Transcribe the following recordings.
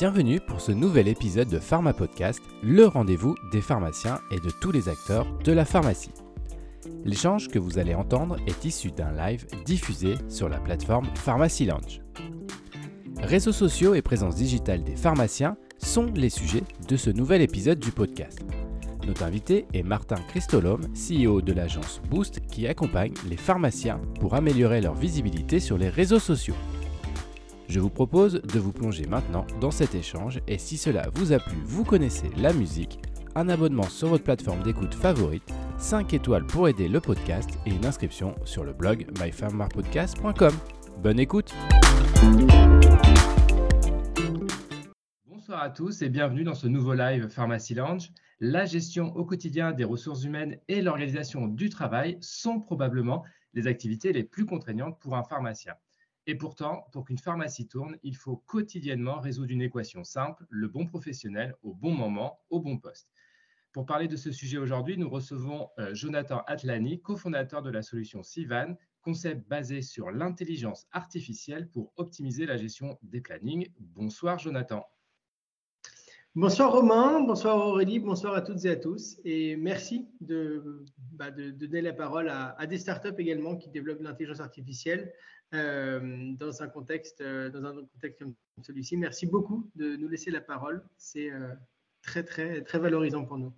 Bienvenue pour ce nouvel épisode de Pharma Podcast, le rendez-vous des pharmaciens et de tous les acteurs de la pharmacie. L'échange que vous allez entendre est issu d'un live diffusé sur la plateforme Pharmacy Lounge. Réseaux sociaux et présence digitale des pharmaciens sont les sujets de ce nouvel épisode du podcast. Notre invité est Martin Christolome, CEO de l'agence Boost qui accompagne les pharmaciens pour améliorer leur visibilité sur les réseaux sociaux. Je vous propose de vous plonger maintenant dans cet échange et si cela vous a plu, vous connaissez la musique, un abonnement sur votre plateforme d'écoute favorite, 5 étoiles pour aider le podcast et une inscription sur le blog mypharmapodcast.com. Bonne écoute Bonsoir à tous et bienvenue dans ce nouveau live Pharmacy Lounge. La gestion au quotidien des ressources humaines et l'organisation du travail sont probablement les activités les plus contraignantes pour un pharmacien. Et pourtant, pour qu'une pharmacie tourne, il faut quotidiennement résoudre une équation simple, le bon professionnel au bon moment, au bon poste. Pour parler de ce sujet aujourd'hui, nous recevons euh, Jonathan Atlani, cofondateur de la solution Sivan, concept basé sur l'intelligence artificielle pour optimiser la gestion des plannings. Bonsoir Jonathan. Bonsoir Romain, bonsoir Aurélie, bonsoir à toutes et à tous. Et merci de, bah, donner la parole à, des startups également qui développent l'intelligence artificielle. Euh, dans, un contexte, euh, dans un contexte comme celui-ci. Merci beaucoup de nous laisser la parole. C'est euh, très, très, très valorisant pour nous.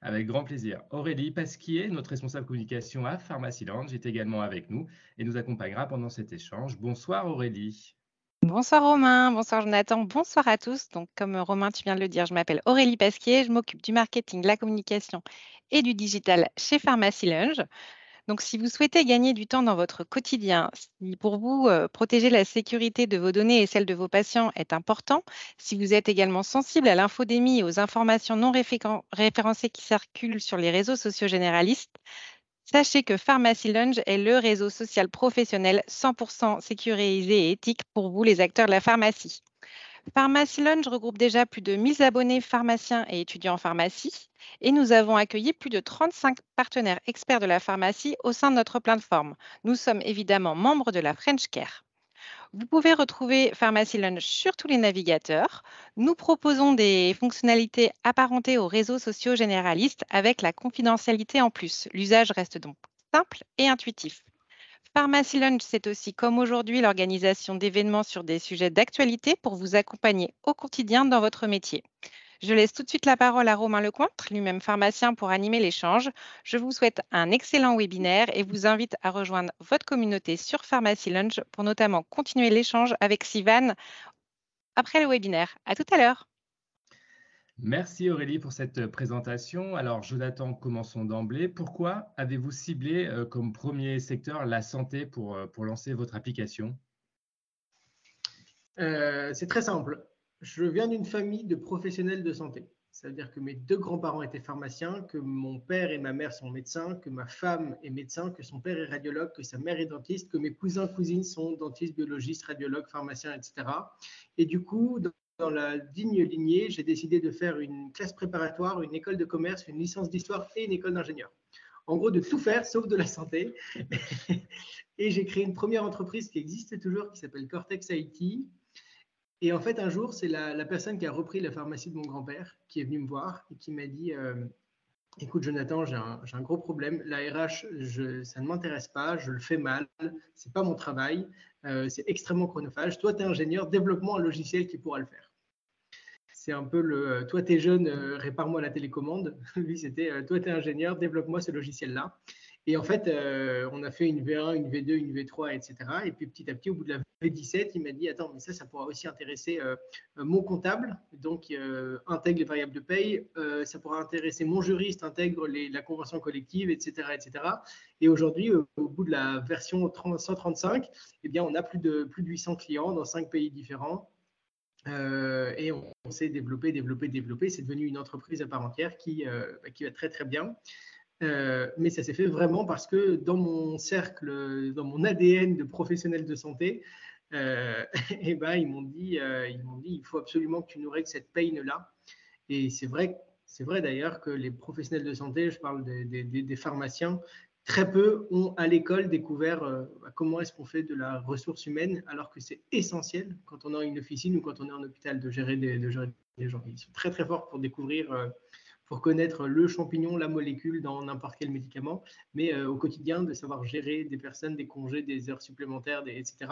Avec grand plaisir. Aurélie Pasquier, notre responsable communication à Pharmacy Lounge, est également avec nous et nous accompagnera pendant cet échange. Bonsoir Aurélie. Bonsoir Romain, bonsoir Jonathan, bonsoir à tous. Donc, comme Romain, tu viens de le dire, je m'appelle Aurélie Pasquier, je m'occupe du marketing, de la communication et du digital chez Pharmacy Lounge. Donc, si vous souhaitez gagner du temps dans votre quotidien, si pour vous, euh, protéger la sécurité de vos données et celle de vos patients est important, si vous êtes également sensible à l'infodémie et aux informations non référencées qui circulent sur les réseaux sociaux généralistes, Sachez que Pharmacy Lounge est le réseau social professionnel 100% sécurisé et éthique pour vous, les acteurs de la pharmacie. Pharmacy Lounge regroupe déjà plus de 1000 abonnés pharmaciens et étudiants en pharmacie et nous avons accueilli plus de 35 partenaires experts de la pharmacie au sein de notre plateforme. Nous sommes évidemment membres de la French Care. Vous pouvez retrouver Pharmacy Lounge sur tous les navigateurs. Nous proposons des fonctionnalités apparentées aux réseaux sociaux généralistes avec la confidentialité en plus. L'usage reste donc simple et intuitif. Pharmacy Lounge, c'est aussi comme aujourd'hui l'organisation d'événements sur des sujets d'actualité pour vous accompagner au quotidien dans votre métier. Je laisse tout de suite la parole à Romain Lecointre, lui-même pharmacien, pour animer l'échange. Je vous souhaite un excellent webinaire et vous invite à rejoindre votre communauté sur Pharmacy Lunch pour notamment continuer l'échange avec Sivan après le webinaire. À tout à l'heure. Merci Aurélie pour cette présentation. Alors Jonathan, commençons d'emblée. Pourquoi avez-vous ciblé euh, comme premier secteur la santé pour, euh, pour lancer votre application? Euh, C'est très simple je viens d'une famille de professionnels de santé. Ça veut dire que mes deux grands-parents étaient pharmaciens, que mon père et ma mère sont médecins, que ma femme est médecin, que son père est radiologue, que sa mère est dentiste, que mes cousins, cousines sont dentistes, biologistes, radiologues, pharmaciens, etc. Et du coup, dans la digne lignée, j'ai décidé de faire une classe préparatoire, une école de commerce, une licence d'histoire et une école d'ingénieur. En gros, de tout faire sauf de la santé. et j'ai créé une première entreprise qui existe toujours, qui s'appelle Cortex IT, et en fait, un jour, c'est la, personne qui a repris la pharmacie de mon grand-père qui est venue me voir et qui m'a dit euh, Écoute, Jonathan, j'ai un, gros problème. La RH, ça ne m'intéresse pas, je le fais mal, c'est pas mon travail, euh, c'est extrêmement chronophage. Toi, tu es ingénieur, développe-moi un logiciel qui pourra le faire. C'est un peu le euh, Toi, tu es jeune, répare-moi la télécommande. Lui, c'était Toi, tu es ingénieur, développe-moi ce logiciel-là. Et en fait, on a fait une V1, une V2, une V3, etc. Et puis petit à petit, au bout de la V17, il m'a dit Attends, mais ça, ça pourra aussi intéresser euh, mon comptable, donc euh, intègre les variables de paye, ça pourra intéresser mon juriste, intègre la convention collective, etc. etc. Et aujourd'hui, au bout de la version 135, eh bien, on a plus de, plus de 800 clients dans cinq pays différents. et on, s'est développé, développé, développé. C'est devenu une entreprise à part entière qui, bah, qui va très, très bien. Euh, mais ça s'est fait vraiment parce que dans mon cercle, dans mon ADN de professionnel de santé, euh, eh ben, ils m'ont dit, euh, dit, il faut absolument que tu nous règles cette peine-là. Et c'est vrai, c'est vrai d'ailleurs que les professionnels de santé, je parle des, pharmaciens, très peu ont à l'école découvert bah, comment est-ce qu'on fait de la ressource humaine, alors que c'est essentiel quand on est une officine ou quand on est en hôpital de gérer des, de gérer des gens. Ils sont très très forts pour découvrir pour connaître le champignon, la molécule dans n'importe quel médicament, mais euh, au quotidien, de savoir gérer des personnes, des congés, des heures supplémentaires, etc.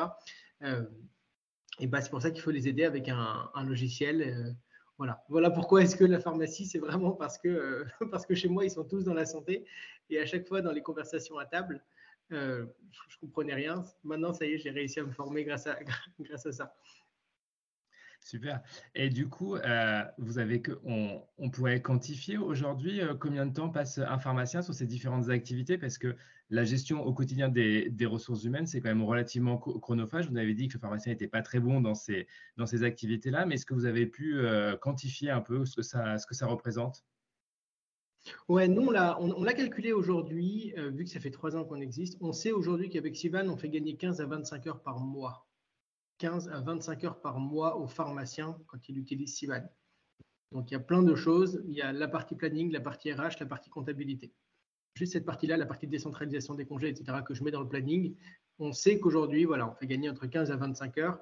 Et bah, c'est pour ça qu'il faut les aider avec un, logiciel. Euh, voilà. voilà pourquoi est-ce que la pharmacie, c'est vraiment parce que, parce que chez moi, ils sont tous dans la santé. Et à chaque fois, dans les conversations à table, je ne comprenais rien. Maintenant, ça y est, j'ai réussi à me former grâce à, grâce à ça. Super. Et du coup, euh, vous avez que, on, pourrait quantifier aujourd'hui euh, combien de temps passe un pharmacien sur ces différentes activités? Parce que la gestion au quotidien des, ressources humaines, c'est quand même relativement chronophage. Vous avez dit que le pharmacien n'était pas très bon dans ces, dans ces activités-là, mais est-ce que vous avez pu euh, quantifier un peu ce que ça, représente? Ouais, nous, on l'a on, calculé aujourd'hui, vu que ça fait trois ans qu'on existe. On sait aujourd'hui qu'avec Sivan, on fait gagner 15 à 25 heures par mois. 15 à 25 heures par mois au pharmacien quand il utilise Sivan. Donc il y a plein de choses. Il y a la partie planning, la partie RH, la partie comptabilité. Juste cette partie-là, la partie décentralisation des congés, etc., que je mets dans le planning. On sait qu'aujourd'hui, voilà, on fait gagner entre 15 à 25 heures.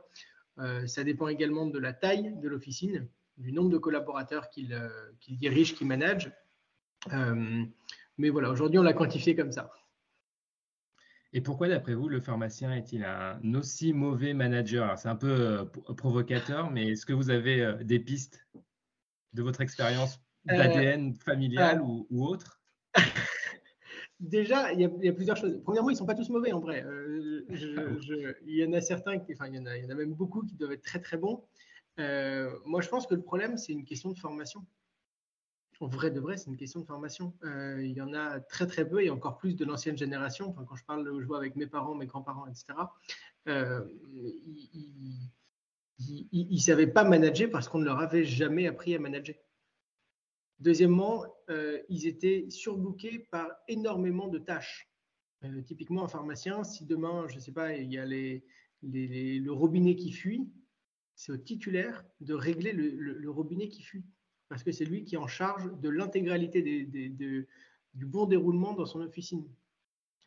Euh, ça dépend également de la taille de l'officine, du nombre de collaborateurs qu'il euh, dirige, qu'il manage. Euh, mais voilà, aujourd'hui, on l'a quantifié comme ça. Et pourquoi, d'après vous, le pharmacien est-il un aussi mauvais manager? C'est un peu euh, provocateur, mais est-ce que vous avez euh, des pistes de votre expérience euh, d'ADN familial ou, autre? Déjà, il y, a, plusieurs choses. Premièrement, ils ne sont pas tous mauvais en vrai. il y en a certains, enfin, il y en a, il y en a même beaucoup qui doivent être très très bons. moi, je pense que le problème, c'est une question de formation en vrai de vrai, c'est une question de formation. Euh, il y en a très très peu et encore plus de l'ancienne génération. Quand je parle, je vois avec mes parents, mes grands-parents, etc. Euh, ils ne savaient pas manager parce qu'on ne leur avait jamais appris à manager. Deuxièmement, euh, ils étaient surbookés par énormément de tâches. typiquement, un pharmacien, si demain, je ne sais pas, il y a le robinet qui fuit, c'est au titulaire de régler le robinet qui fuit parce que c'est lui qui est en charge de l'intégralité du bon déroulement dans son officine.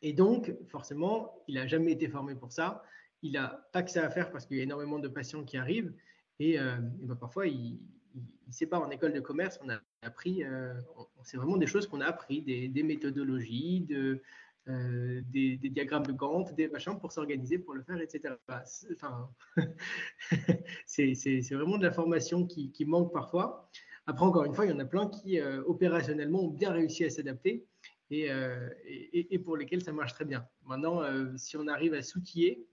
Et donc, forcément, il n'a jamais été formé pour ça. Il n'a pas que ça à faire parce qu'il y a énormément de patients qui arrivent. Et, euh, ben, parfois, il ne sait pas en école de commerce, on a appris, euh, c'est vraiment des choses qu'on a appris, des, méthodologies, euh, des, diagrammes de Gantt, des machins pour s'organiser, pour le faire, etc. Enfin, c'est vraiment de la formation qui manque parfois. Après, encore une fois, il y en a plein qui, euh, opérationnellement, ont bien réussi à s'adapter euh, et, pour lesquels ça marche très bien. Maintenant, euh, si on arrive à s'outiller,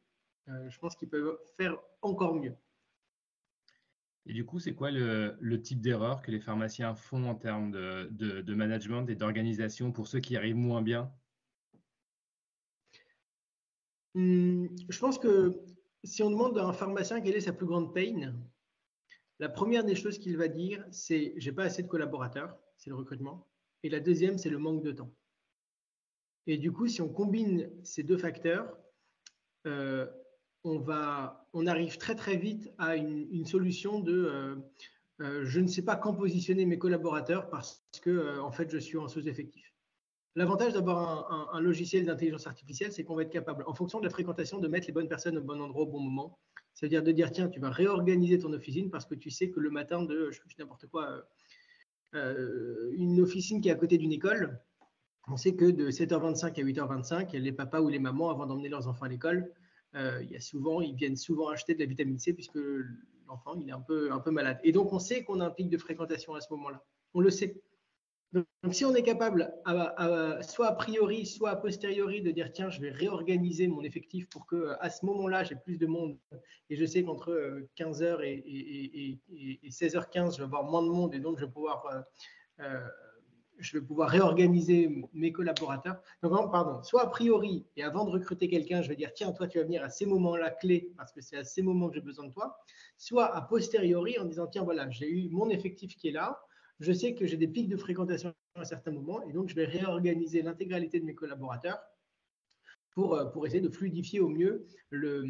je pense qu'ils peuvent faire encore mieux. Et du coup, c'est quoi le, type d'erreur que les pharmaciens font en termes de, management et d'organisation pour ceux qui arrivent moins bien? Hum, Je pense que si on demande à un pharmacien quelle est sa plus grande peine, la première des choses qu'il va dire, c'est j'ai pas assez de collaborateurs, c'est le recrutement. Et la deuxième, c'est le manque de temps. Et du coup, si on combine ces deux facteurs, euh, on, va, on arrive très très vite à une, solution de euh, euh, je ne sais pas quand positionner mes collaborateurs parce que en fait je suis en sous-effectif. L'avantage d'avoir un, logiciel d'intelligence artificielle, c'est qu'on va être capable, en fonction de la fréquentation, de mettre les bonnes personnes au bon endroit au bon moment c'est-à-dire de dire, tiens, tu vas réorganiser ton officine parce que tu sais que le matin de, je sais n'importe quoi, euh, euh, une officine qui est à côté d'une école, on sait que de 7h25 à 8h25, les papas ou les mamans, avant d'emmener leurs enfants à l'école, euh, il y a souvent, ils viennent souvent acheter de la vitamine C puisque l'enfant est un peu, un peu malade. Et donc on sait qu'on a un pic de fréquentation à ce moment-là. On le sait. Donc, si on est capable, soit a priori, soit a posteriori, de dire tiens, je vais réorganiser mon effectif pour que à ce moment-là, j'ai plus de monde. Et je sais qu'entre 15h euh, et, 16h15, je vais avoir moins de monde et donc je vais pouvoir, euh, euh, je vais pouvoir réorganiser mes collaborateurs. Donc, pardon, soit a priori, et avant de recruter quelqu'un, je vais dire tiens, toi, tu vas venir à ces moments-là clés parce que c'est à ces moments que j'ai besoin de toi, soit a posteriori en disant tiens, voilà, j'ai eu mon effectif qui est là je sais que j'ai des pics de fréquentation à certains moments et donc je vais réorganiser l'intégralité de mes collaborateurs pour, euh, pour essayer de fluidifier au mieux le,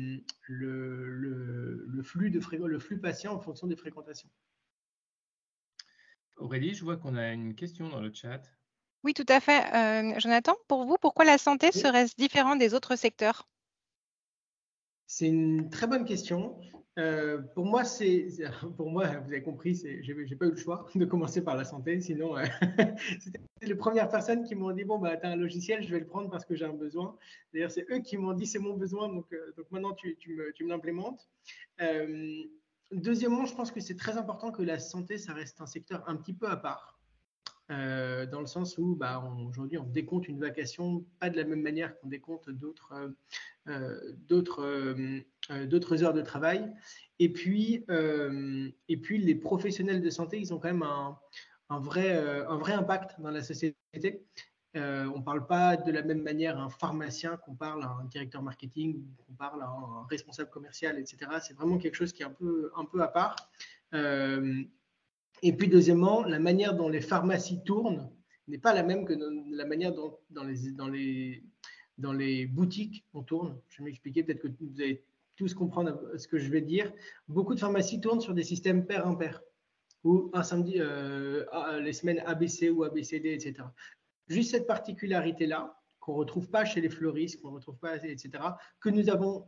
le, flux, de le flux patient en fonction des fréquentations. Aurélie, je vois qu'on a une question dans le chat. Oui, tout à fait. Jonathan, pour vous, pourquoi la santé serait-ce différent des autres secteurs? C'est une très bonne question. Euh, pour moi, c'est pour moi, vous avez compris, j'ai n'ai pas eu le choix de commencer par la santé. Sinon, euh, c'était les premières personnes qui m'ont dit bon bah as un logiciel, je vais le prendre parce que j'ai un besoin. D'ailleurs, c'est eux qui m'ont dit c'est mon besoin, donc euh, maintenant tu, tu me, tu me l'implémentes. deuxièmement, je pense que c'est très important que la santé, ça reste un secteur un petit peu à part. Euh, dans le sens où bah, aujourd'hui on décompte une vacation pas de la même manière qu'on décompte d'autres euh, euh, heures de travail. Et puis, les professionnels de santé, ils ont quand même un, vrai, impact dans la société. on ne parle pas de la même manière un pharmacien qu'on parle à un directeur marketing, qu'on parle à un responsable commercial, etc. C'est vraiment quelque chose qui est un peu à part. Et puis, deuxièmement, la manière dont les pharmacies tournent n'est pas la même que la manière dont dans les, dans les, boutiques on tourne. Je vais m'expliquer, peut-être que vous allez tous comprendre ce que je vais dire. Beaucoup de pharmacies tournent sur des systèmes pair-impair, ou samedi, euh, les semaines ABC ou ABCD, etc. Juste cette particularité-là, qu'on ne retrouve pas chez les fleuristes, qu'on ne retrouve pas, etc., que nous avons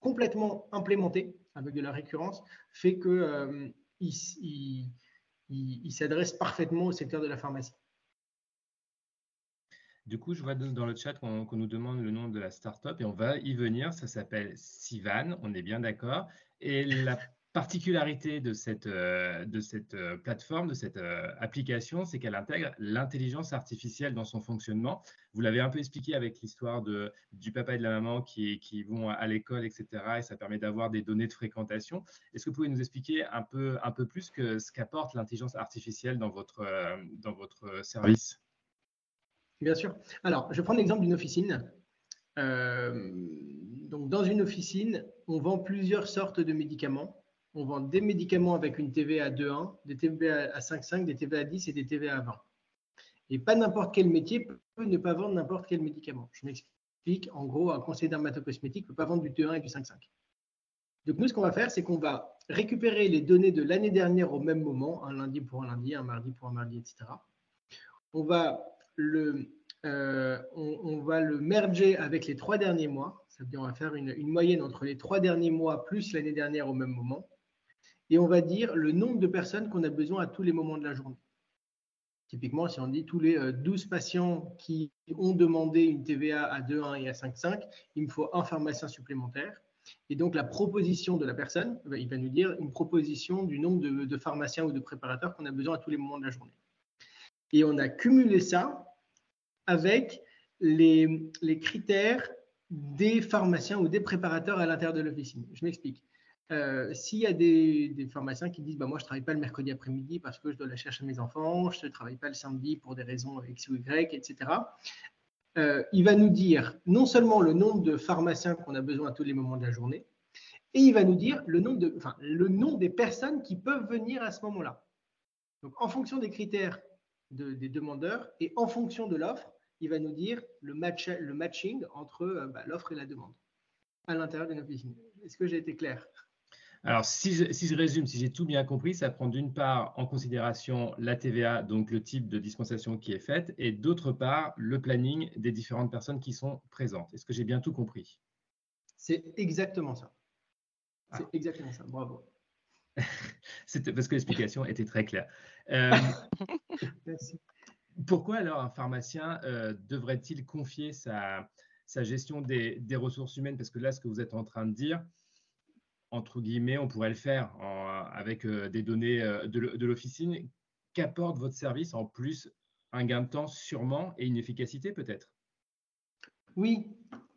complètement implémenté avec de la récurrence, fait que euh, s'adresse parfaitement au secteur de la pharmacie. Du coup, je vois dans le chat qu'on nous demande le nom de la startup et on va y venir. Ça s'appelle Sivan, on est bien d'accord. Et la particularité de cette, euh, euh, plateforme, de cette euh, application, c'est qu'elle intègre l'intelligence artificielle dans son fonctionnement. Vous l'avez un peu expliqué avec l'histoire du papa et de la maman qui, vont à l'école, etc. Et ça permet d'avoir des données de fréquentation. Est-ce que vous pouvez nous expliquer un peu, plus ce qu'apporte l'intelligence artificielle dans votre, dans votre service? Bien sûr. Alors, je prends l'exemple d'une officine. donc, dans une officine, on vend plusieurs sortes de médicaments on vend des médicaments avec une TVA à 2,1, des TVA à 5,5, des TVA à 10 et des TVA à 20. Et pas n'importe quel métier peut ne pas vendre n'importe quel médicament. Je m'explique. En gros, un conseiller dermatocosmétique ne peut pas vendre du 2,1 et du 5,5. Donc nous, ce qu'on va faire, c'est qu'on va récupérer les données de l'année dernière au même moment, un lundi pour un lundi, un mardi pour un mardi, etc. On va le, euh, on, va le merger avec les trois derniers mois. Ça veut dire on va faire une moyenne entre les trois derniers mois plus l'année dernière au même moment et on va dire le nombre de personnes qu'on a besoin à tous les moments de la journée. Typiquement, si on dit tous les 12 euh, patients qui ont demandé une TVA à 2,1 et à 5,5, il me faut un pharmacien supplémentaire. Et donc, la proposition de la personne, eh ben, il va nous dire une proposition du nombre de, pharmaciens ou de préparateurs qu'on a besoin à tous les moments de la journée. Et on a cumulé ça avec les, les critères des pharmaciens ou des préparateurs à l'intérieur de l'officine. Je m'explique. Euh, s'il y a des, pharmaciens qui disent bah, Moi, je ne travaille pas le mercredi après-midi parce que je dois la chercher à mes enfants, je ne travaille pas le samedi pour des raisons X ou Y, etc. Euh, il va nous dire non seulement le nombre de pharmaciens qu'on a besoin à tous les moments de la journée, et il va nous dire le, nombre de, enfin, le des personnes qui peuvent venir à ce moment-là. Donc, en fonction des critères des demandeurs et en fonction de l'offre, il va nous dire le, match, le matching entre euh, bah, l'offre et la demande à l'intérieur d'une officine. Est-ce que j'ai été clair? Alors, si je, résume, si j'ai tout bien compris, ça prend d'une part en considération la TVA, donc le type de dispensation qui est faite, et d'autre part le planning des différentes personnes qui sont présentes. Est-ce que j'ai bien tout compris? C'est exactement ça. C'est ah. exactement ça. Bravo. C'était parce que l'explication était très claire. Euh, Merci. Pourquoi alors un pharmacien euh, devrait-il confier sa, gestion des, ressources humaines? Parce que là, ce que vous êtes en train de dire, entre guillemets, on pourrait le faire avec euh, des données euh, de l'officine. Qu'apporte votre service en plus Un gain de temps sûrement et une efficacité peut-être? Oui,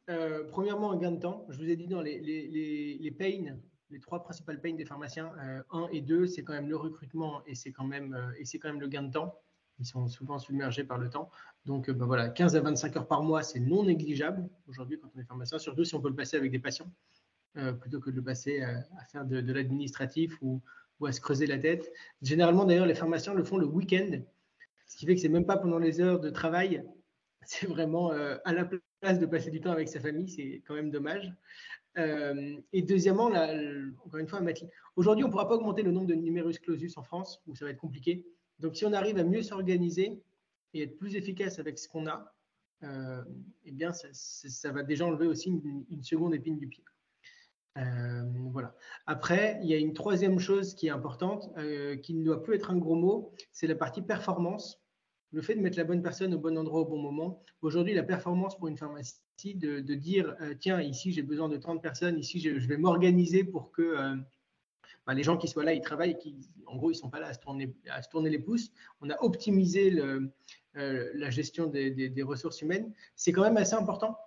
euh, premièrement un gain de temps. Je vous ai dit dans les, les, les, pains, les trois principales pains des pharmaciens, 1 et 2, c'est quand même le recrutement et c'est quand, même, quand même le gain de temps. Ils sont souvent submergés par le temps. Donc ben voilà, 15 à 25 heures par mois, c'est non négligeable aujourd'hui quand on est pharmacien, surtout si on peut le passer avec des patients. Euh, plutôt que de le passer à, faire de, l'administratif ou, à se creuser la tête. Généralement, d'ailleurs, les pharmaciens le font le week-end, ce qui fait que c'est même pas pendant les heures de travail. C'est vraiment euh, à la place de passer du temps avec sa famille, c'est quand même dommage. Euh, et deuxièmement, encore une fois, aujourd'hui, on ne pourra pas augmenter le nombre de numerus clausus en France, où ça va être compliqué. Donc, si on arrive à mieux s'organiser, et être plus efficace avec ce qu'on a, eh bien, ça, va déjà enlever aussi une, seconde épine du pied. Euh, voilà. Après, il y a une troisième chose qui est importante, euh, qui ne doit plus être un gros mot, c'est la partie performance. Le fait de mettre la bonne personne au bon endroit au bon moment. Aujourd'hui, la performance pour une pharmacie, de, dire, tiens, ici j'ai besoin de 30 personnes, ici je, vais m'organiser pour que bah, les gens qui soient là, ils travaillent, qui, en gros, ils ne sont pas là à se, tourner, les pouces. On a optimisé euh, la gestion des, ressources humaines, c'est quand même assez important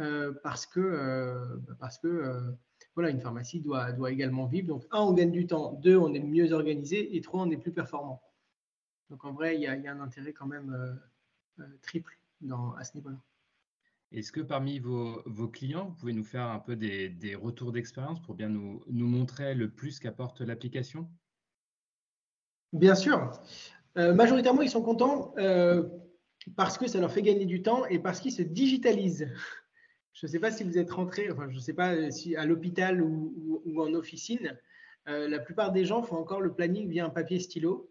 euh, parce que, euh, parce que voilà, une pharmacie doit, doit également vivre. Donc, un, on gagne du temps, deux, on est mieux organisé, et trois, on est plus performant. Donc, en vrai, il y a, un intérêt quand même triple dans, à ce niveau-là. Est-ce que parmi vos, clients, vous pouvez nous faire un peu des, des retours d'expérience pour bien nous, nous, montrer le plus qu'apporte l'application? Bien sûr. Euh, majoritairement, ils sont contents euh, parce que ça leur fait gagner du temps et parce qu'ils se digitalisent. Je ne sais pas si vous êtes rentré, enfin, je ne sais pas si à l'hôpital ou, en officine, euh, la plupart des gens font encore le planning via un papier stylo.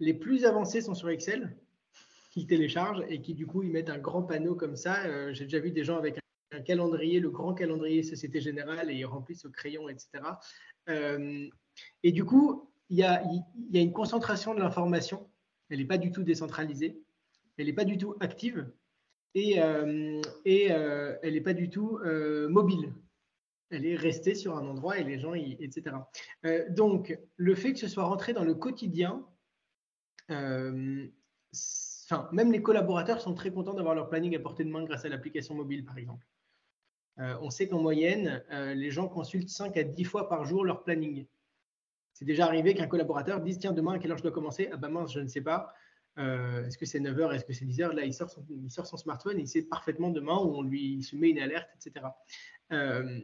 Les plus avancés sont sur Excel, qui téléchargent et qui du coup ils mettent un grand panneau comme ça. J'ai déjà vu des gens avec un, calendrier, le grand calendrier Société Générale, et ils remplissent au crayon, etc. et du coup, il y a, une concentration de l'information. Elle n'est pas du tout décentralisée. Elle n'est pas du tout active. Et, euh, euh, elle n'est pas du tout euh, mobile. Elle est restée sur un endroit et les gens, etc. donc, le fait que ce soit rentré dans le quotidien, même les collaborateurs sont très contents d'avoir leur planning à portée de main grâce à l'application mobile, par exemple. on sait qu'en moyenne, les gens consultent 5 à 10 fois par jour leur planning. C'est déjà arrivé qu'un collaborateur dise Tiens, demain, à quelle heure je dois commencer? Ah ben mince, je ne sais pas. Euh, est-ce que c'est 9h Est-ce que c'est 10h Là, il sort, son, il smartphone et il sait parfaitement demain où on lui se met une alerte, etc. Euh,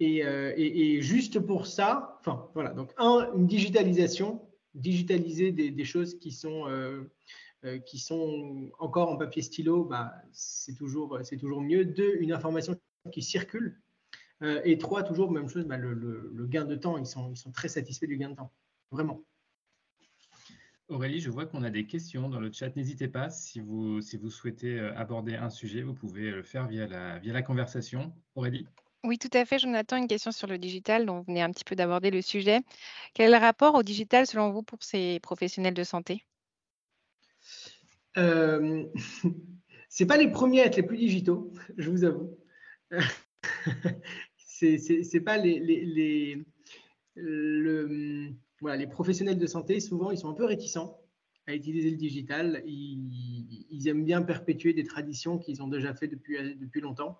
euh, et, juste pour ça, enfin voilà, donc un, une digitalisation, digitaliser des, choses qui sont, qui sont encore en papier stylo, bah, c'est toujours, toujours mieux. Deux, une information qui circule et trois, toujours même chose, bah, le, gain de temps, ils sont, ils sont très satisfaits du gain de temps, vraiment. Aurélie, je vois qu'on a des questions dans le chat. N'hésitez pas, si vous, si vous souhaitez euh, aborder un sujet, vous pouvez le faire via la, via la conversation. Aurélie Oui, tout à fait. Jonathan, une question sur le digital, dont vous venez un petit peu d'aborder le sujet. Quel rapport au digital selon vous pour ces professionnels de santé? Euh, Ce pas les premiers à être les plus digitaux, je vous avoue. c'est pas les, les, le, voilà, les professionnels de santé, souvent, ils sont un peu réticents à utiliser le digital. Ils, aiment bien perpétuer des traditions qu'ils ont déjà fait depuis, depuis longtemps.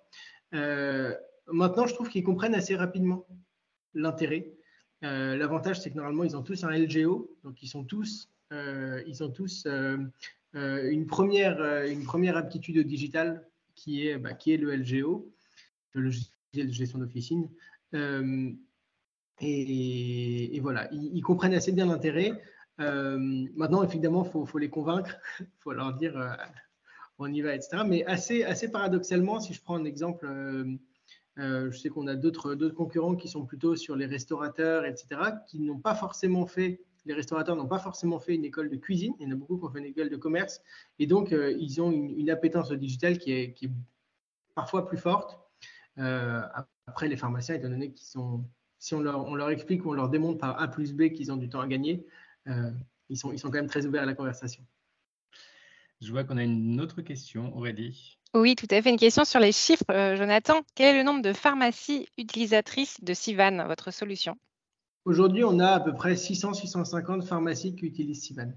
Euh, maintenant, je trouve qu'ils comprennent assez rapidement l'intérêt. Euh, l'avantage, c'est que normalement, ils ont tous un LGO, donc ils sont tous, euh, ils ont tous une, première, une première aptitude au digital qui est, bah, qui est le LGO, le logiciel de gestion d'officine. Euh, et, voilà, ils, comprennent assez bien l'intérêt. Euh, maintenant, évidemment, il faut, les convaincre, il faut leur dire euh, on y va, etc. Mais assez, assez paradoxalement, si je prends un exemple, je sais qu'on a d'autres concurrents qui sont plutôt sur les restaurateurs, etc., qui n'ont pas forcément fait les restaurateurs n'ont pas forcément fait une école de cuisine, il y en a beaucoup qui ont fait une école de commerce, et donc ils ont une, appétence au digital qui est, parfois plus forte. Euh, après, les pharmaciens, étant donné qu'ils sont, si on leur, on leur, explique ou on leur démontre par A plus B qu'ils ont du temps à gagner, euh, ils, sont, ils sont quand même très ouverts à la conversation. Je vois qu'on a une autre question, Aurélie. Oui, tout à fait. Une question sur les chiffres. Euh, Jonathan, quel est le nombre de pharmacies utilisatrices de Sivan, votre solution? Aujourd'hui, on a à peu près 600-650 pharmacies qui utilisent Sivan.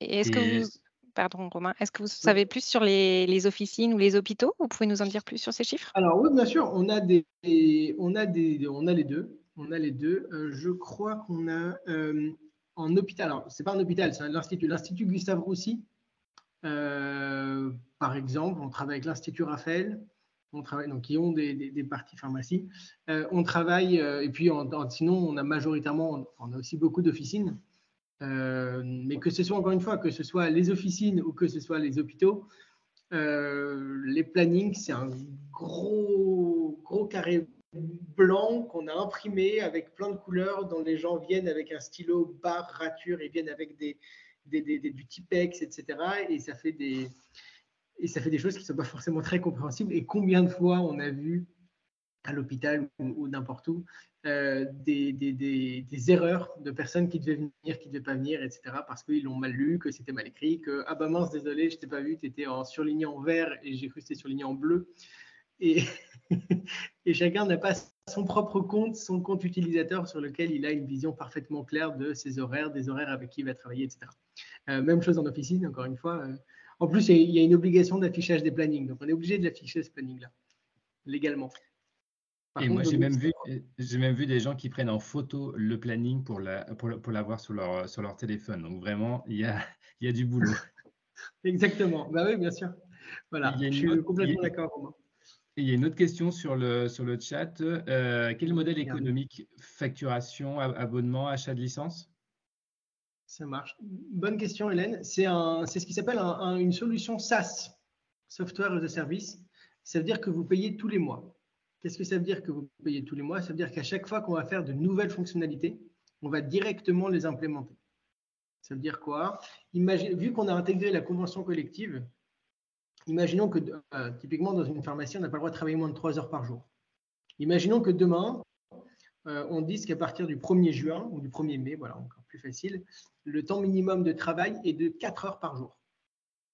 est-ce que vous pardon Romain, est-ce que vous savez plus sur les, officines ou les hôpitaux? Vous pouvez nous en dire plus sur ces chiffres? Alors oui, bien sûr, on a, des, on a, des, on a les deux. On a les deux. Euh, je crois qu'on a euh, en hôpital, alors c'est pas un hôpital, c'est l'Institut, l'Institut Gustave Roussy, euh, par exemple, on travaille avec l'Institut Raphaël, on travaille, donc qui ont des, des, parties pharmacie. on travaille, et puis sinon, on a majoritairement, on a aussi beaucoup d'officines. Euh, mais que ce soit encore une fois, que ce soit les officines ou que ce soit les hôpitaux, euh, les plannings, c'est un gros, gros carré blanc qu'on a imprimé avec plein de couleurs dont les gens viennent avec un stylo barre rature et viennent avec des, du TIPEX, etc. Et ça fait des, et ça fait des choses qui ne sont pas forcément très compréhensibles. Et combien de fois on a vu à l'hôpital ou, n'importe où euh, des, erreurs de personnes qui devaient venir, qui ne devaient pas venir, etc. parce qu'ils l'ont mal lu, que c'était mal écrit, que ah bah mince, désolé, je t'ai pas vu, tu étais en surligné en vert et j'ai cru que c'était surligné en bleu. Et, et chacun n'a pas son propre compte, son compte utilisateur sur lequel il a une vision parfaitement claire de ses horaires, des horaires avec qui il va travailler, etc. Euh, même chose en officine, encore une fois. Euh, en plus, il y a une obligation d'affichage des plannings. Donc, on est obligé de l'afficher, ce planning-là, légalement. Et moi, j'ai même, vu, j'ai même vu des gens qui prennent en photo le planning pour, la, pour, pour l'avoir sur leur, sur leur téléphone. Donc, vraiment, il y a, il y a du boulot. Exactement. Bah oui, bien sûr. Voilà, je suis complètement d'accord, il y a une autre question sur le, sur le chat. Euh, quel modèle économique Facturation, abonnement, achat de licence? Ça marche. Bonne question, Hélène. C'est ce qui s'appelle une solution SaaS, Software as a Service. Ça veut dire que vous payez tous les mois. Qu'est-ce que ça veut dire que vous payez tous les mois? Ça veut dire qu'à chaque fois qu'on va faire de nouvelles fonctionnalités, on va directement les implémenter. Ça veut dire quoi? Vu qu'on a intégré la convention collective, imaginons que euh, typiquement dans une pharmacie, on n'a pas le droit de travailler moins de 3 heures par jour. Imaginons que demain, euh, on dise qu'à partir du 1er juin ou du 1er mai, voilà, encore plus facile, le temps minimum de travail est de 4 heures par jour.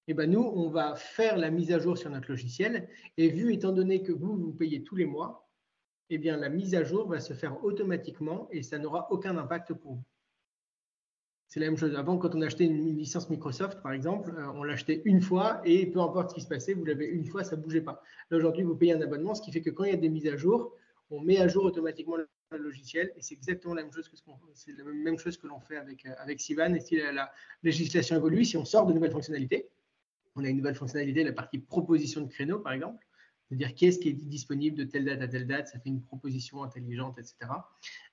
Eh ben nous, on va faire la mise à jour sur notre logiciel. Et vu étant donné que vous, vous payez tous les mois, eh bien, la mise à jour va se faire automatiquement et ça n'aura aucun impact pour vous. C'est la même chose. Avant, quand on achetait une licence Microsoft, par exemple, euh, on l'achetait une fois et peu importe ce qui se passait, vous l'avez une fois, ça ne bougeait pas. Là, aujourd'hui, vous payez un abonnement, ce qui fait que quand il y a des mises à jour, on met à jour automatiquement le logiciel et c'est exactement la même chose que ce qu'on c'est la même chose que l'on fait avec, euh, avec Sivan et si la, législation évolue, si on sort de nouvelles fonctionnalités, on a une nouvelle fonctionnalité, la partie proposition de créneau par exemple, c'est-à-dire qu'est-ce qui est disponible de telle date à telle date, ça fait une proposition intelligente, etc.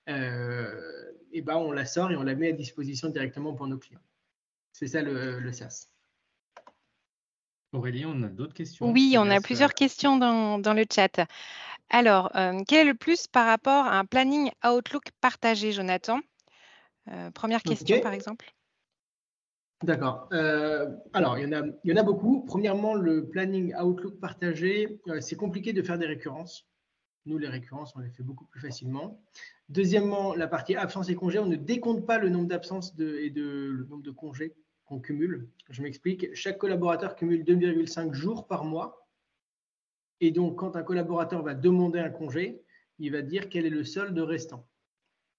Euh, et ben on la sort et on la met à disposition directement pour nos clients. C'est ça le, le SaaS. Aurélie, on a d'autres questions? Oui, on a plusieurs questions dans, dans le chat. Alors, euh, quel est le plus par rapport à un planning Outlook partagé, Jonathan? Euh, Première question, par exemple. D'accord. Euh, alors, il y, en a, il y en a beaucoup. Premièrement, le planning Outlook partagé, c'est compliqué de faire des récurrences. Nous, les récurrences, on les fait beaucoup plus facilement. Deuxièmement, la partie absence et congés, on ne décompte pas le nombre d'absences et de, le nombre de congés qu'on cumule. Je m'explique. Chaque collaborateur cumule 2,5 jours par mois et donc, quand un collaborateur va demander un congé, il va dire quel est le solde restant.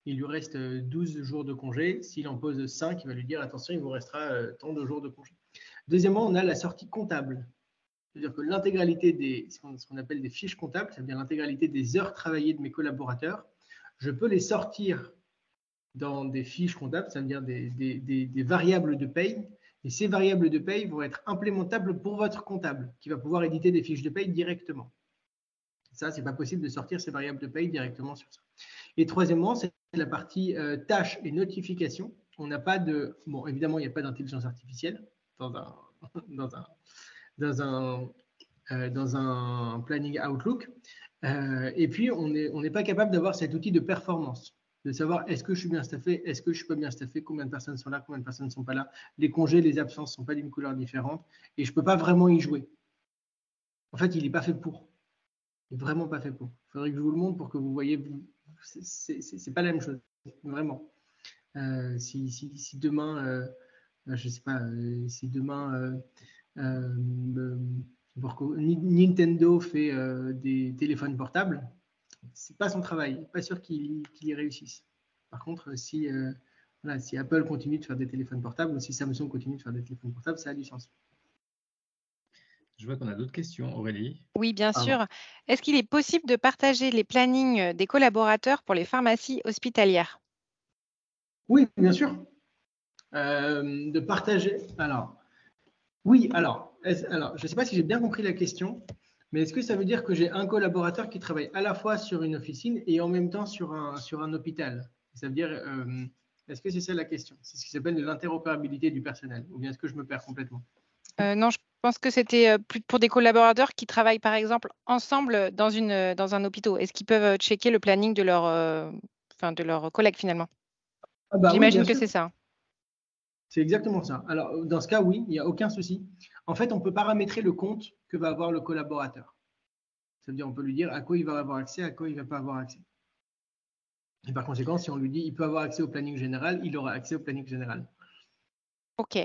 Il lui reste 12 euh, jours de congé. S'il en pose 5, il va lui dire attention, il vous restera euh, tant de jours de congé. Deuxièmement, on a la sortie comptable. C'est-à-dire que l'intégralité des, ce qu'on appelle des fiches comptables, c'est-à-dire l'intégralité des heures travaillées de mes collaborateurs, je peux les sortir dans des fiches comptables, c'est-à-dire des, des, variables de paye et ces variables de paye vont être implémentables pour votre comptable, qui va pouvoir éditer des fiches de paye directement. Ça, ce n'est pas possible de sortir ces variables de paye directement sur ça. Et troisièmement, c'est la partie euh, tâches et notifications. On n'a pas de. Bon, évidemment, il n'y a pas d'intelligence artificielle dans un, dans un, dans un, euh, dans un planning Outlook. Euh, et puis, on n'est on pas capable d'avoir cet outil de performance de savoir est-ce que je suis bien staffé, est-ce que je suis pas bien staffé, combien de personnes sont là, combien de personnes ne sont pas là. Les congés, les absences ne sont pas d'une couleur différente et je ne peux pas vraiment y jouer. En fait, il n'est pas fait pour. Il n'est vraiment pas fait pour. Il faudrait que je vous le montre pour que vous voyez. Ce n'est pas la même chose, vraiment. Euh, si, si, demain, euh, je ne sais pas, euh, si demain Nintendo fait des téléphones portables, c'est pas son travail. Pas sûr qu'il y réussisse. Par contre, si, euh, si Apple continue de faire des téléphones portables ou si Samsung continue de faire des téléphones portables, ça a du sens. Je vois qu'on a d'autres questions, Aurélie. Oui, bien sûr. Est-ce qu'il est possible de partager les plannings des collaborateurs pour les pharmacies hospitalières? Oui, bien sûr. Euh, de partager. Alors, oui, alors, alors je ne sais pas si j'ai bien compris la question. Mais est-ce que ça veut dire que j'ai un collaborateur qui travaille à la fois sur une officine et en même temps sur un, sur un hôpital? Ça veut dire, euh, est-ce que c'est ça la question? C'est ce qui s'appelle de l'interopérabilité du personnel Ou bien est-ce que je me perds complètement? Euh, Non, je pense que c'était euh, plus pour des collaborateurs qui travaillent par exemple ensemble dans, une, dans un hôpital. Est-ce qu'ils peuvent checker le planning de leur, enfin, de leurs collègues finalement? Ah bah J'imagine que c'est ça. C'est exactement ça. Alors, dans ce cas, oui, il n'y a aucun souci. En fait, on peut paramétrer le compte que va avoir le collaborateur. Ça veut dire, on peut lui dire à quoi il va avoir accès, à quoi il ne va pas avoir accès. Et par conséquent, si on lui dit il peut avoir accès au planning général, il aura accès au planning général. OK.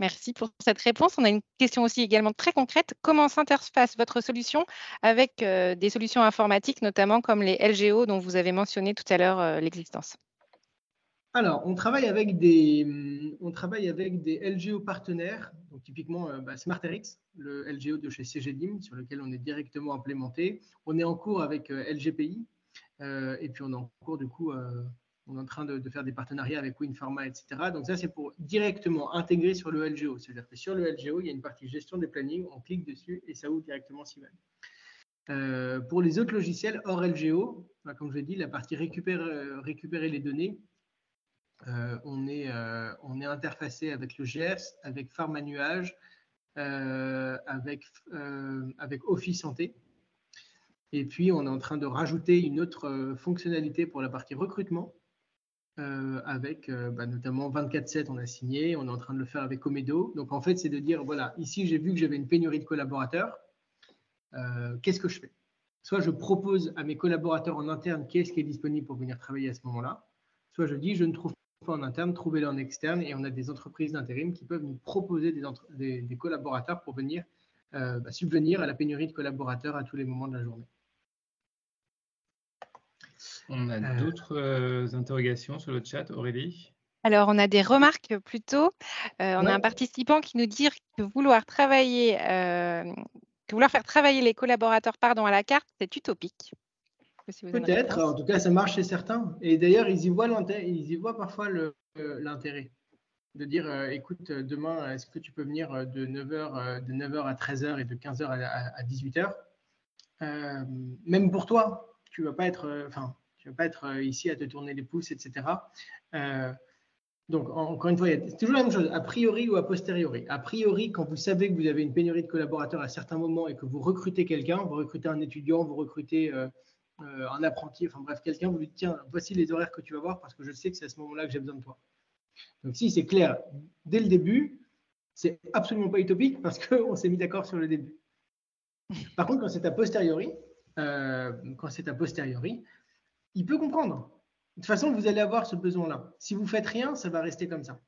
Merci pour cette réponse. On a une question aussi également très concrète. Comment s'interface votre solution avec euh, des solutions informatiques, notamment comme les LGO dont vous avez mentionné tout à l'heure euh, l'existence? Alors, on travaille avec des, on travaille avec des LGO partenaires, donc typiquement euh, bah, SmartRx, le LGO de chez CGDIM, sur lequel on est directement implémenté. On est en cours avec LGPI, et puis on est en cours du coup on est en train de, faire des partenariats avec WinPharma, etc. Donc ça, c'est pour directement intégrer sur le LGO. C'est-à-dire que sur le LGO, il y a une partie gestion des plannings, on clique dessus et ça ouvre directement Siemens. Euh, pour les autres logiciels hors LGO, bah, comme je l'ai dit, la partie récupérer, récupérer les données, euh, on, est, euh, interfacé avec le GS, avec Pharma Nuage, avec, avec Office Santé. Et puis, on est en train de rajouter une autre fonctionnalité pour la partie recrutement, euh, avec euh, bah, notamment 24-7, on a signé, on est en train de le faire avec Comedo. Donc en fait, c'est de dire, voilà, ici j'ai vu que j'avais une pénurie de collaborateurs, euh, qu'est-ce que je fais? Soit je propose à mes collaborateurs en interne qu'est-ce qui est disponible pour venir travailler à ce moment-là, soit je dis, je ne trouve pas en interne, trouvez-le en externe, et on a des entreprises d'intérim qui peuvent nous proposer des, collaborateurs pour venir bah, subvenir à la pénurie de collaborateurs à tous les moments de la journée. On a euh. d'autres euh, interrogations sur le chat, Aurélie? Alors, on a des remarques plutôt. Euh, on a un participant qui nous dit que vouloir travailler, que vouloir faire travailler les collaborateurs pardon, à la carte, c'est utopique. Peut-être, en tout cas, ça marche chez certains. Et d'ailleurs, ils y voient ils y voient parfois l'intérêt de dire, écoute, demain, est-ce que tu peux venir de 9h, de 9h à 13h et de 15h à, 18h Même pour toi, tu vas pas être, enfin, tu vas pas être euh, ici à te tourner les pouces, etc. Euh, donc, encore une fois, c'est toujours la même chose, a priori ou a posteriori. A priori, quand vous savez que vous avez une pénurie de collaborateurs à certains moments et que vous recrutez quelqu'un, vous recrutez un étudiant, vous recrutez euh, un apprenti, enfin bref, quelqu'un, vous lui dites, tiens, voici les horaires que tu vas voir parce que je sais que c'est à ce moment-là que j'ai besoin de toi. Donc, si c'est clair dès le début, c'est absolument pas utopique parce qu'on s'est mis d'accord sur le début. Par contre, quand c'est a posteriori, quand c'est a posteriori, il peut comprendre. De toute façon, vous allez avoir ce besoin-là. Si vous faites rien, ça va rester comme ça.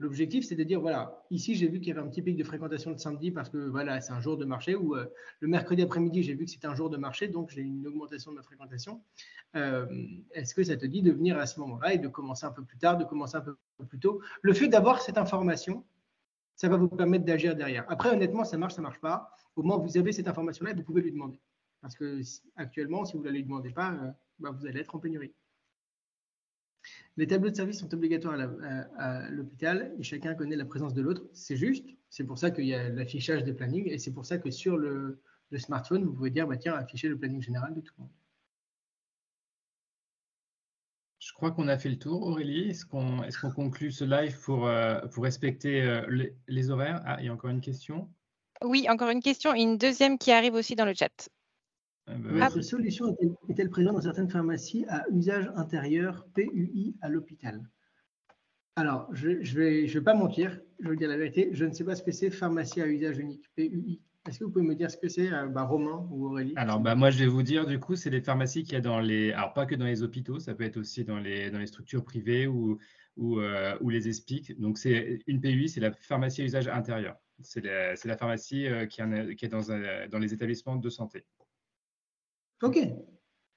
L'objectif, c'est de dire, voilà, ici, j'ai vu qu'il y avait un petit pic de fréquentation de samedi parce que voilà, c'est un jour de marché, ou euh, le mercredi après-midi, j'ai vu que c'était un jour de marché, donc j'ai une augmentation de ma fréquentation. Euh, est-ce que ça te dit de venir à ce moment-là et de commencer un peu plus tard, de commencer un peu plus tôt? Le fait d'avoir cette information, ça va vous permettre d'agir derrière. Après, honnêtement, ça marche, ça ne marche pas. Au moins, vous avez cette information-là et vous pouvez lui demander. Parce que actuellement, si vous ne la lui demandez pas, euh, bah, vous allez être en pénurie. Les tableaux de service sont obligatoires à l'hôpital et chacun connaît la présence de l'autre. C'est juste. C'est pour ça qu'il y a l'affichage des plannings et c'est pour ça que sur le, smartphone, vous pouvez dire bah, tiens, afficher le planning général de tout le monde. Je crois qu'on a fait le tour, Aurélie. Est-ce qu'on est conclut ce live pour, euh, pour respecter euh, les, les, horaires? Ah, il y a encore une question Oui, encore une question et une deuxième qui arrive aussi dans le chat. Ah bah Votre solution est-elle présente dans certaines pharmacies à usage intérieur, PUI, à l'hôpital? Alors, je ne vais, je vais pas mentir, je vais dire la vérité, je ne sais pas ce que c'est pharmacie à usage unique, PUI. Est-ce que vous pouvez me dire ce que c'est, euh, bah, Romain ou Aurélie? Alors, bah, moi, je vais vous dire, du coup, c'est les pharmacies qu'il y a dans les. Alors, pas que dans les hôpitaux, ça peut être aussi dans les, dans les structures privées ou, ou, euh, ou les ESPIC. Donc, c'est une PUI, c'est la pharmacie à usage intérieur. C'est la, la, pharmacie euh, qui, qui, est dans, dans les établissements de santé. Ok.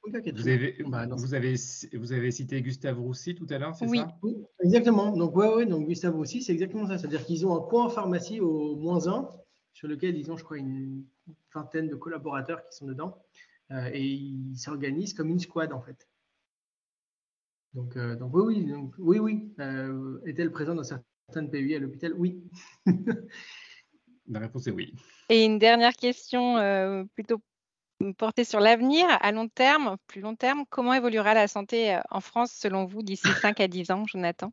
vous, avez, bah, vous, avez, vous avez cité Gustave Roussy tout à l'heure, c'est ça? Oui, exactement. Donc, ouais, ouais, donc Gustave Roussy, c'est exactement ça. C'est-à-dire qu'ils ont un coin pharmacie au moins 1 sur lequel ils ont, je crois, une vingtaine de collaborateurs qui sont dedans. Euh, et ils s'organisent comme une squad, en fait. Donc, euh, donc oui, oui, donc, oui, oui. Euh, Est-elle présente dans certaines PUI à l'hôpital? Oui. La réponse est oui. Et une dernière question plutôt porter sur l'avenir à long terme, plus long terme, comment évoluera la santé euh, en France selon vous d'ici 5 à 10 ans, Jonathan?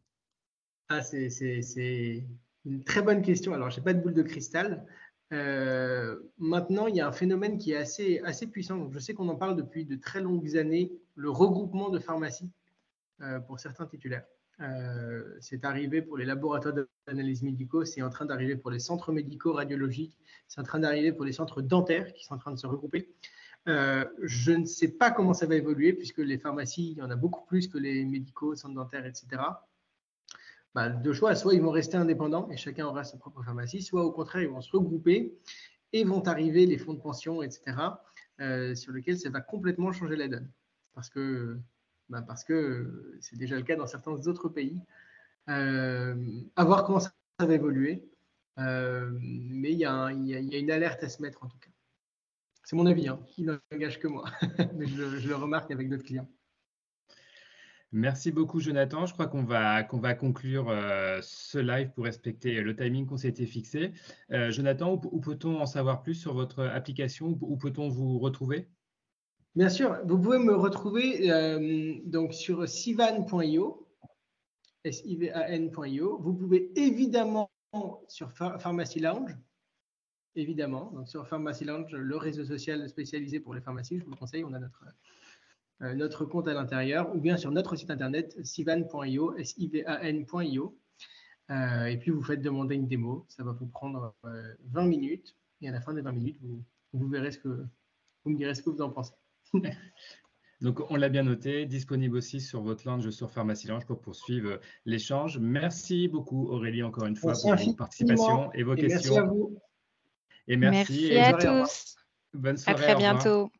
Ah, C'est une très bonne question. Alors, je n'ai pas de boule de cristal. Euh, maintenant, il y a un phénomène qui est assez, assez puissant. je sais qu'on en parle depuis de très longues années, le regroupement de pharmacies euh, pour certains titulaires. C'est arrivé pour les laboratoires d'analyse médicaux, c'est en train d'arriver pour les centres médicaux radiologiques, c'est en train d'arriver pour les centres dentaires qui sont en train de se regrouper. je ne sais pas comment ça va évoluer puisque les pharmacies, il y en a beaucoup plus que les médicaux, centres dentaires, etc. Bah, deux choix, soit ils vont rester indépendants et chacun aura sa propre pharmacie, soit au contraire, ils vont se regrouper et vont arriver les fonds de pension, etc., euh, sur lesquels ça va complètement changer la donne. Parce que bah, parce que c'est déjà le cas dans certains autres pays. Euh, à voir comment ça, va évoluer. Euh, mais il y, a une alerte à se mettre en tout cas. C'est mon avis, hein, qui n'engage que moi, mais je le remarque avec d'autres clients. Merci beaucoup, Jonathan. Je crois qu'on va, conclure euh, ce live pour respecter le timing qu'on s'était fixé. Euh, Jonathan, où, peut-on en savoir plus sur votre application? Où peut-on vous retrouver? Bien sûr, vous pouvez me retrouver euh, donc sur sivan.io, S-I-V-A-N.io. Vous pouvez évidemment sur Pharmacy Lounge, évidemment, donc sur Pharmacy Lounge, le réseau social spécialisé pour les pharmacies. Je vous le conseille, on a notre euh, notre compte à l'intérieur ou bien sur notre site internet sivan.io, S-I-V-A-N.io. Euh, et puis vous faites demander une démo, ça va vous prendre 20 euh, minutes et à la fin des 20 minutes, vous, vous verrez ce que vous me direz ce que vous en pensez. Donc, on l'a bien noté, disponible aussi sur votre lounge sur Pharmacie Lounge pour poursuivre l'échange. Merci beaucoup, Aurélie, encore une fois, pour votre participation et vos questions. Merci à vous. Et merci, à tous. Bonne soirée. À très bientôt.